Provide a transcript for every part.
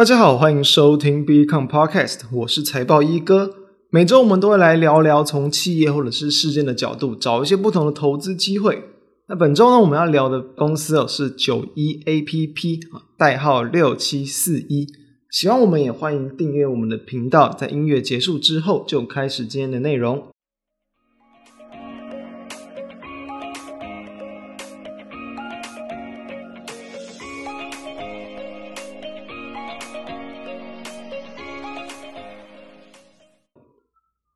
大家好，欢迎收听 Become Podcast，我是财报一哥。每周我们都会来聊聊从企业或者是事件的角度，找一些不同的投资机会。那本周呢，我们要聊的公司哦是九一 APP 啊，代号六七四一。喜欢我们也欢迎订阅我们的频道。在音乐结束之后，就开始今天的内容。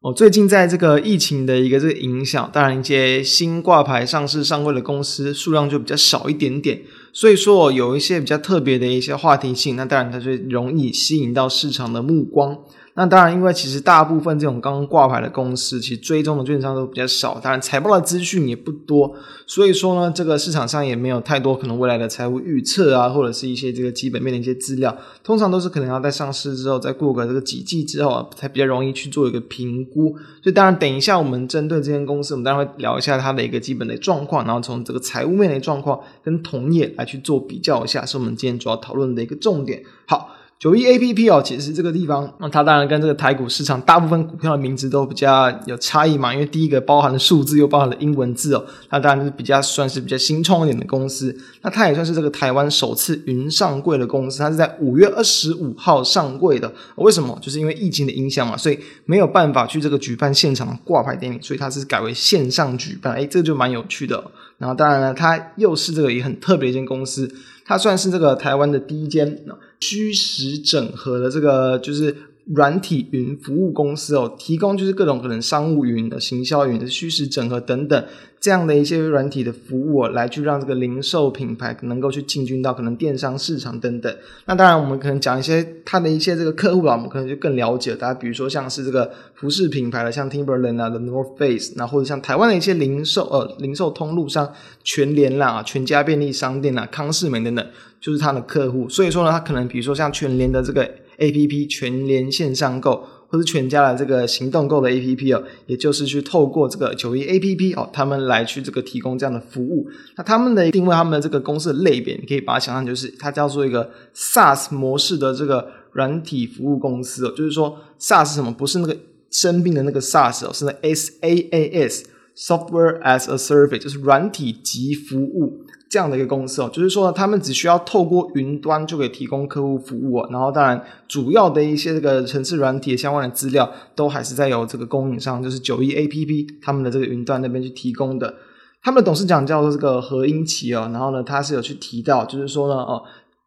哦，最近在这个疫情的一个这个影响，当然一些新挂牌上市上柜的公司数量就比较少一点点，所以说有一些比较特别的一些话题性，那当然它就容易吸引到市场的目光。那当然，因为其实大部分这种刚刚挂牌的公司，其实追踪的券商都比较少，当然财报的资讯也不多，所以说呢，这个市场上也没有太多可能未来的财务预测啊，或者是一些这个基本面的一些资料，通常都是可能要在上市之后，再过个这个几季之后啊，才比较容易去做一个评估。所以当然，等一下我们针对这间公司，我们当然会聊一下它的一个基本的状况，然后从这个财务面的状况跟同业来去做比较一下，是我们今天主要讨论的一个重点。好。九一 APP 哦，其实这个地方，那它当然跟这个台股市场大部分股票的名字都比较有差异嘛，因为第一个包含了数字，又包含了英文字哦，它当然就是比较算是比较新创一点的公司。那它也算是这个台湾首次云上柜的公司，它是在五月二十五号上柜的。为什么？就是因为疫情的影响嘛，所以没有办法去这个举办现场的挂牌典礼，所以它是改为线上举办。诶，这个就蛮有趣的。然后当然了，它又是这个也很特别一间公司。它算是这个台湾的第一间虚实整合的这个就是软体云服务公司哦，提供就是各种可能商务云的、行销云的虚实整合等等。这样的一些软体的服务，来去让这个零售品牌能够去进军到可能电商市场等等。那当然，我们可能讲一些它的一些这个客户啊，我们可能就更了解。大家比如说像是这个服饰品牌的，像 Timberland 啊、The North Face，那或者像台湾的一些零售呃零售通路商，全联啦、全家便利商店啊、康士美等等，就是它的客户。所以说呢，它可能比如说像全联的这个 APP，全联线上购。或是全家的这个行动购的 APP 哦，也就是去透过这个九一 APP 哦，他们来去这个提供这样的服务。那他们的定位，他们的这个公司的类别，你可以把它想象就是它叫做一个 SaaS 模式的这个软体服务公司哦。就是说 SaaS 是什么？不是那个生病的那个 SaaS 哦，是那 SaaS Software as a Service，就是软体及服务。这样的一个公司哦，就是说他们只需要透过云端就可以提供客户服务哦，然后当然主要的一些这个城市软体相关的资料都还是在由这个供应商，就是九一 APP 他们的这个云端那边去提供的。他们的董事长叫做这个何英奇哦，然后呢他是有去提到，就是说呢哦。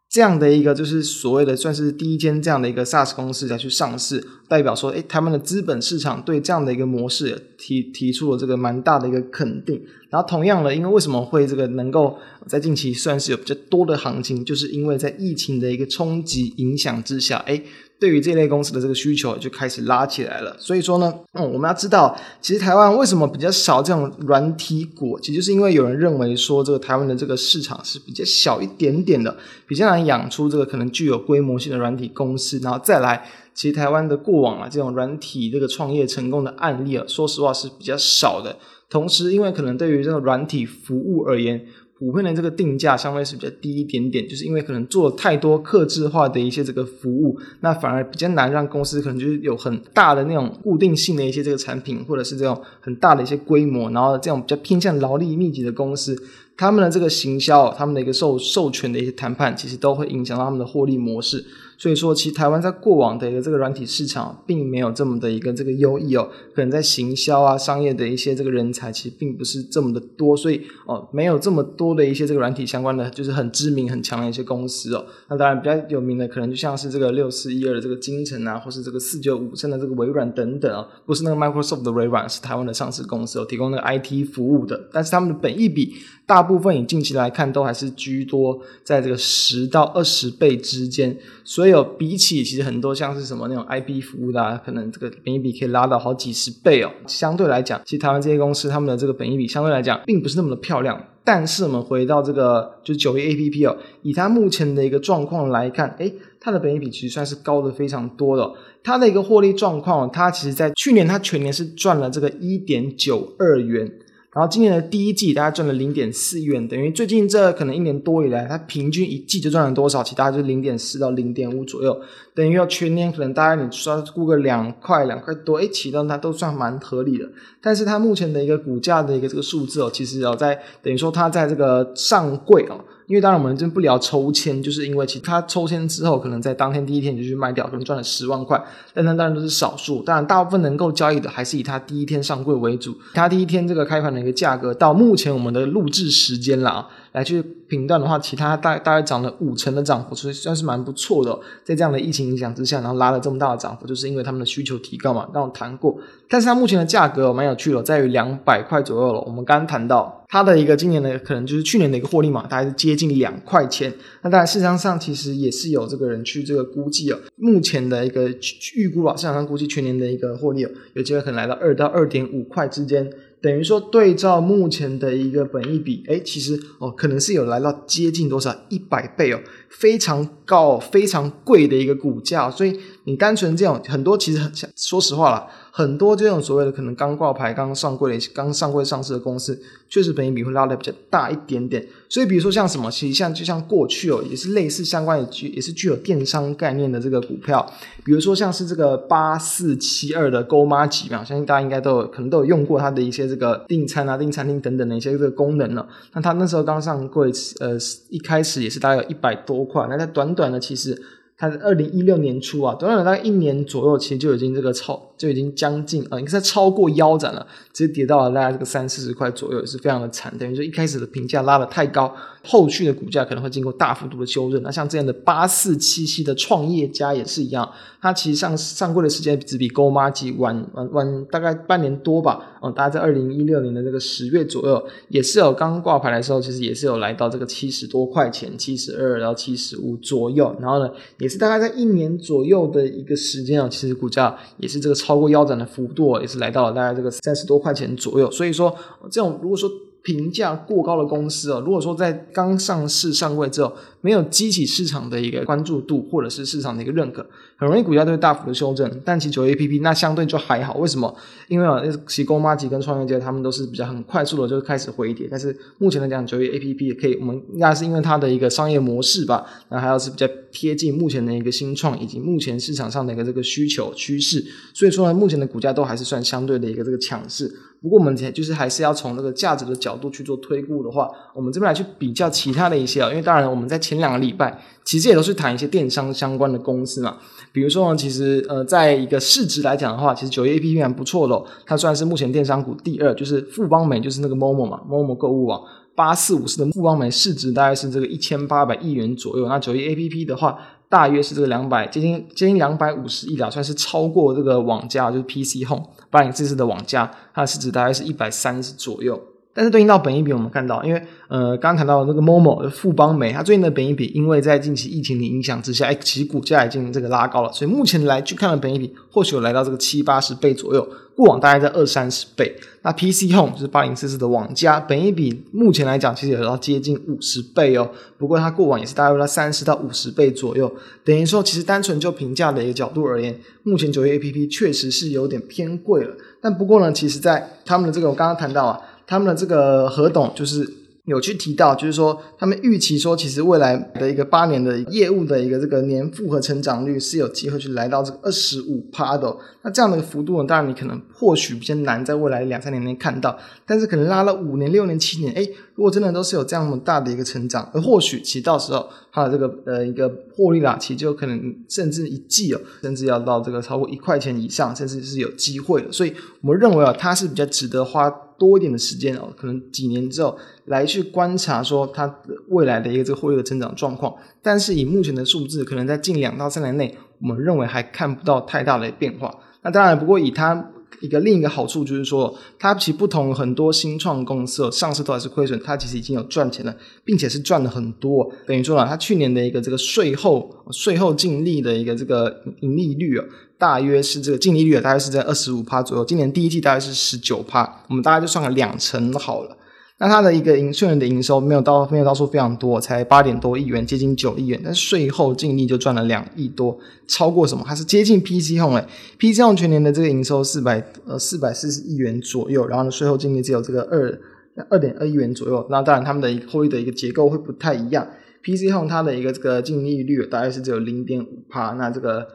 这样的一个就是所谓的算是第一间这样的一个 SaaS 公司来去上市，代表说，诶，他们的资本市场对这样的一个模式提提出了这个蛮大的一个肯定。然后同样的，因为为什么会这个能够在近期算是有比较多的行情，就是因为在疫情的一个冲击影响之下，诶。对于这类公司的这个需求就开始拉起来了，所以说呢，嗯，我们要知道，其实台湾为什么比较少这种软体股，其实就是因为有人认为说，这个台湾的这个市场是比较小一点点的，比较难养出这个可能具有规模性的软体公司，然后再来，其实台湾的过往啊，这种软体这个创业成功的案例啊，说实话是比较少的。同时，因为可能对于这种软体服务而言，普遍的这个定价相对是比较低一点点，就是因为可能做太多客制化的一些这个服务，那反而比较难让公司可能就是有很大的那种固定性的一些这个产品，或者是这种很大的一些规模，然后这种比较偏向劳力密集的公司，他们的这个行销，他们的一个授授权的一些谈判，其实都会影响到他们的获利模式。所以说，其实台湾在过往的一个这个软体市场，并没有这么的一个这个优异哦。可能在行销啊、商业的一些这个人才，其实并不是这么的多，所以哦，没有这么多的一些这个软体相关的，就是很知名、很强的一些公司哦。那当然比较有名的，可能就像是这个六四一二的这个金城啊，或是这个四九五升的这个微软等等啊，不是那个 Microsoft 的微软，是台湾的上市公司哦，提供那个 IT 服务的。但是他们的本益比，大部分以近期来看，都还是居多在这个十到二十倍之间，所以。有比起其实很多像是什么那种 IP 服务的，啊，可能这个本益比可以拉到好几十倍哦。相对来讲，其实台湾这些公司他们的这个本益比相对来讲并不是那么的漂亮。但是我们回到这个就是九一 APP 哦，以它目前的一个状况来看，诶，它的本益比其实算是高的非常多的，哦。它的一个获利状况，它其实在去年它全年是赚了这个一点九二元。然后今年的第一季大家赚了零点四元，等于最近这可能一年多以来，它平均一季就赚了多少？其实大概就是零点四到零点五左右，等于要全年可能大概你刷估个两块两块多，哎，其实它都算蛮合理的。但是它目前的一个股价的一个这个数字哦，其实哦在等于说它在这个上柜哦。因为当然我们真不聊抽签，就是因为其实他抽签之后，可能在当天第一天就去卖掉，可能赚了十万块，但那当然都是少数。当然大部分能够交易的还是以他第一天上柜为主。他第一天这个开盘的一个价格，到目前我们的录制时间了啊，来去评断的话，其他大大概涨了五成的涨幅，所以算是蛮不错的。在这样的疫情影响之下，然后拉了这么大的涨幅，就是因为他们的需求提高嘛，刚我谈过。但是它目前的价格蛮有趣的，在于两百块左右了。我们刚刚谈到。它的一个今年的可能就是去年的一个获利嘛，大概是接近两块钱。那当然市场上其实也是有这个人去这个估计哦，目前的一个预估啊，市场上估计全年的一个获利哦，有机会可能来到二到二点五块之间。等于说对照目前的一个本益比，哎，其实哦，可能是有来到接近多少一百倍哦，非常高、非常贵的一个股价。所以你单纯这样很多，其实很说实话了。很多这种所谓的可能刚挂牌、刚上柜的、刚上柜上市的公司，确实本益比会拉得比较大一点点。所以，比如说像什么，其实像就像过去哦，也是类似相关的具，也是具有电商概念的这个股票，比如说像是这个八四七二的勾妈集嘛，相信大家应该都有可能都有用过它的一些这个订餐啊、订餐厅等等的一些这个功能了。那它那时候刚上柜，呃，一开始也是大概有一百多块，那在短短的其实。它是二零一六年初啊，短短大概一年左右，其实就已经这个超就已经将近啊，应该是超过腰斩了，直接跌到了大概这个三四十块左右，也是非常的惨。等于说一开始的评价拉得太高，后续的股价可能会经过大幅度的修正。那像这样的八四七七的创业家也是一样，它其实上上柜的时间只比 GOMAJI 晚晚晚大概半年多吧。哦，大概在二零一六年的这个十月左右，也是有刚挂牌的时候，其实也是有来到这个七十多块钱，七十二到七十五左右，然后呢，也。也是大概在一年左右的一个时间啊，其实股价也是这个超过腰斩的幅度，也是来到了大概这个三十多块钱左右。所以说，这种如果说评价过高的公司啊，如果说在刚上市上柜之后，没有激起市场的一个关注度，或者是市场的一个认可，很容易股价都会大幅的修正。但其实 91APP 那相对就还好，为什么？因为啊，其实 GOMAJI 跟创业家他们都是比较很快速的就开始回跌。但是目前来讲九月 A P P 也可以，我们应该是因为它的一个商业模式吧，那还要是比较贴近目前的一个新创以及目前市场上的一个这个需求趋势。所以说呢，目前的股价都还是算相对的一个这个强势。不过我们就是还是要从那个价值的角度去做推估的话，我们这边来去比较其他的一些啊，因为当然我们在前两个礼拜其实也都是谈一些电商相关的公司嘛，比如说呢，其实呃，在一个市值来讲的话，其实 91APP 还不错的哦，它算是目前电商股第二，就是富邦美，就是那个 Momo 嘛，Momo 购物网八四五四的富邦美市值大概是这个一千八百亿元左右，那九一 A P P 的话。大约是这个两百接近接近两百五十亿了，算是超过这个网价，就是 PC Home 八零四四的网价，它的市值大概是一百三十左右。但是对应到本一比，我们看到，因为呃，刚刚谈到那个 Momo 的富邦美，它最近的本一比，因为在近期疫情的影响之下，哎，其实股价也已经这个拉高了，所以目前来去看的本一比，或许有来到这个七八十倍左右，过往大概在二三十倍。那 PC Home 就是八零四四的网家，本一比目前来讲，其实有到接近五十倍哦。不过它过往也是大约在三十到五十倍左右，等于说，其实单纯就评价的一个角度而言，目前 91APP 确实是有点偏贵了。但不过呢，其实在他们的这个我刚刚谈到啊。他们的这个何董就是有去提到，就是说他们预期说，其实未来的一个八年的业务的一个这个年复合成长率是有机会去来到这个二十五趴的。那这样的幅度呢，当然你可能或许比较难在未来两三年内看到，但是可能拉了五年、六年、七年，诶，如果真的都是有这样么大的一个成长，而或许其到时候它的这个呃一个获利啦，其实就可能甚至一季哦，甚至要到这个超过一块钱以上，甚至是有机会的。所以我们认为啊，它是比较值得花。多一点的时间哦，可能几年之后来去观察说它未来的一个这个获利的增长状况，但是以目前的数字，可能在近两到三年内，我们认为还看不到太大的变化。那当然，不过以它一个另一个好处就是说，它其实不同很多新创公司上市都还是亏损，它其实已经有赚钱了，并且是赚了很多。等于说了，它去年的一个这个税后税后净利的一个这个盈利率啊。大约是这个净利率大概是在二十五趴左右。今年第一季大概是十九趴，我们大概就算个两成好了。那它的一个营去年的营收没有到没有到数非常多，才八点多亿元，接近九亿元，但税后净利就赚了两亿多，超过什么？它是接近 PC Home 哎，PC Home 全年的这个营收四百呃四百四十亿元左右，然后呢税后净利只有这个二二点二亿元左右。那当然，他们的一个获利的一个结构会不太一样。PC Home 它的一个这个净利率大概是只有零点五趴，那这个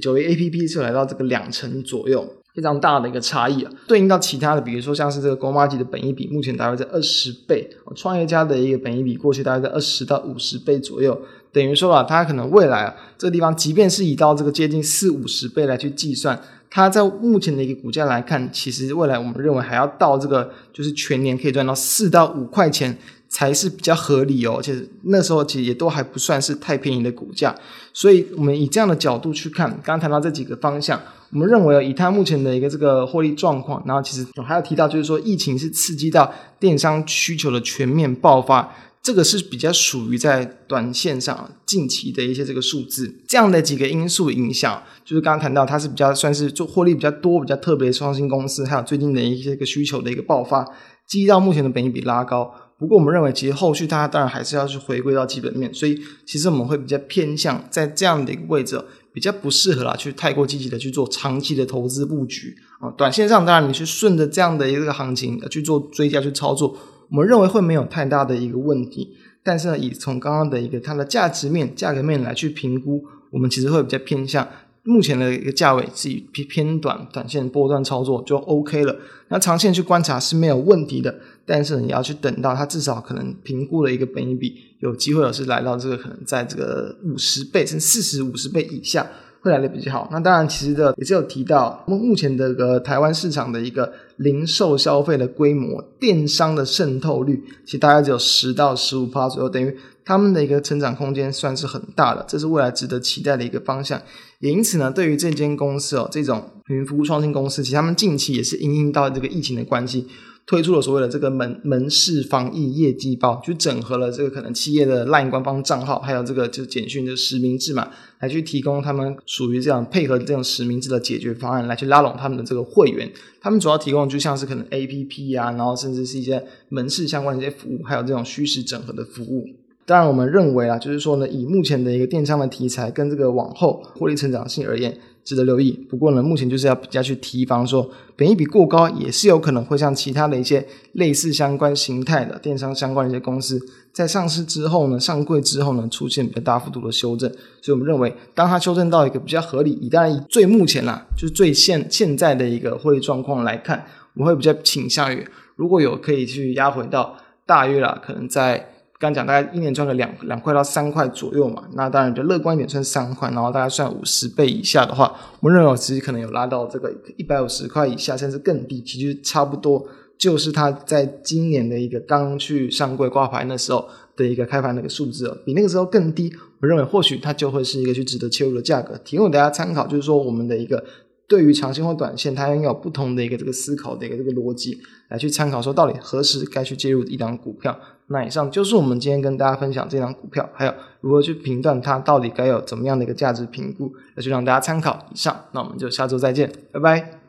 九月 APP 是来到这个两成左右，非常大的一个差异啊。对应到其他的，比如说像是这个国玛吉的本益比，目前大概在二十倍；创业家的一个本益比，过去大概在二十到五十倍左右。等于说啊，它可能未来啊，这个地方即便是以到这个接近四五十倍来去计算，它在目前的一个股价来看，其实未来我们认为还要到这个就是全年可以赚到四到五块钱才是比较合理哦。其实那时候其实也都还不算是太便宜的股价，所以我们以这样的角度去看，刚刚谈到这几个方向，我们认为以它目前的一个这个获利状况，然后其实还要提到就是说，疫情是刺激到电商需求的全面爆发。这个是比较属于在短线上近期的一些这个数字，这样的几个因素影响，就是刚刚谈到它是比较算是做获利比较多、比较特别的创新公司，还有最近的一些个需求的一个爆发，激到目前的本益比拉高。不过我们认为，其实后续它当然还是要去回归到基本面，所以其实我们会比较偏向在这样的一个位置，比较不适合啦，去太过积极的去做长期的投资布局啊。短线上当然你去顺着这样的一个行情去做追加去操作。我们认为会没有太大的一个问题，但是呢，以从刚刚的一个它的价值面、价格面来去评估，我们其实会比较偏向目前的一个价位是以偏短、短线波段操作就 OK 了。那长线去观察是没有问题的，但是你要去等到它至少可能评估了一个本益比，有机会是来到这个可能在这个五十倍甚至四十五十倍以下。会来的比较好。那当然，其实的也是有提到，目目前这个台湾市场的一个零售消费的规模，电商的渗透率，其实大概只有十到十五趴左右，等于他们的一个成长空间算是很大的，这是未来值得期待的一个方向。也因此呢，对于这间公司哦，这种云服务创新公司，其实他们近期也是因应到这个疫情的关系。推出了所谓的这个门门市防疫业绩包，就整合了这个可能企业的 LINE 官方账号，还有这个就简讯的实名制嘛，来去提供他们属于这样配合这种实名制的解决方案，来去拉拢他们的这个会员。他们主要提供就像是可能 APP 啊，然后甚至是一些门市相关的一些服务，还有这种虚实整合的服务。当然，我们认为啊，就是说呢，以目前的一个电商的题材跟这个往后获利成长性而言。值得留意。不过呢，目前就是要比较去提防说，本益比过高也是有可能会像其他的一些类似相关形态的电商相关的一些公司，在上市之后呢，上柜之后呢，出现比较大幅度的修正。所以我们认为，当它修正到一个比较合理，以当然以最目前啦，就是最现现在的一个获利状况来看，我们会比较倾向于，如果有可以去压回到大约啦，可能在。刚讲大概一年赚个两两块到三块左右嘛，那当然就乐观一点算三块，然后大概算五十倍以下的话，我认为其实可能有拉到这个一百五十块以下，甚至更低，其实差不多就是它在今年的一个刚去上柜挂牌那时候的一个开盘那个数字哦，比那个时候更低，我认为或许它就会是一个去值得切入的价格，提供大家参考，就是说我们的一个。对于长线或短线，它应该有不同的一个这个思考的一个这个逻辑来去参考，说到底何时该去介入一档股票。那以上就是我们今天跟大家分享这档股票，还有如何去评断它到底该有怎么样的一个价值评估，来去让大家参考。以上，那我们就下周再见，拜拜。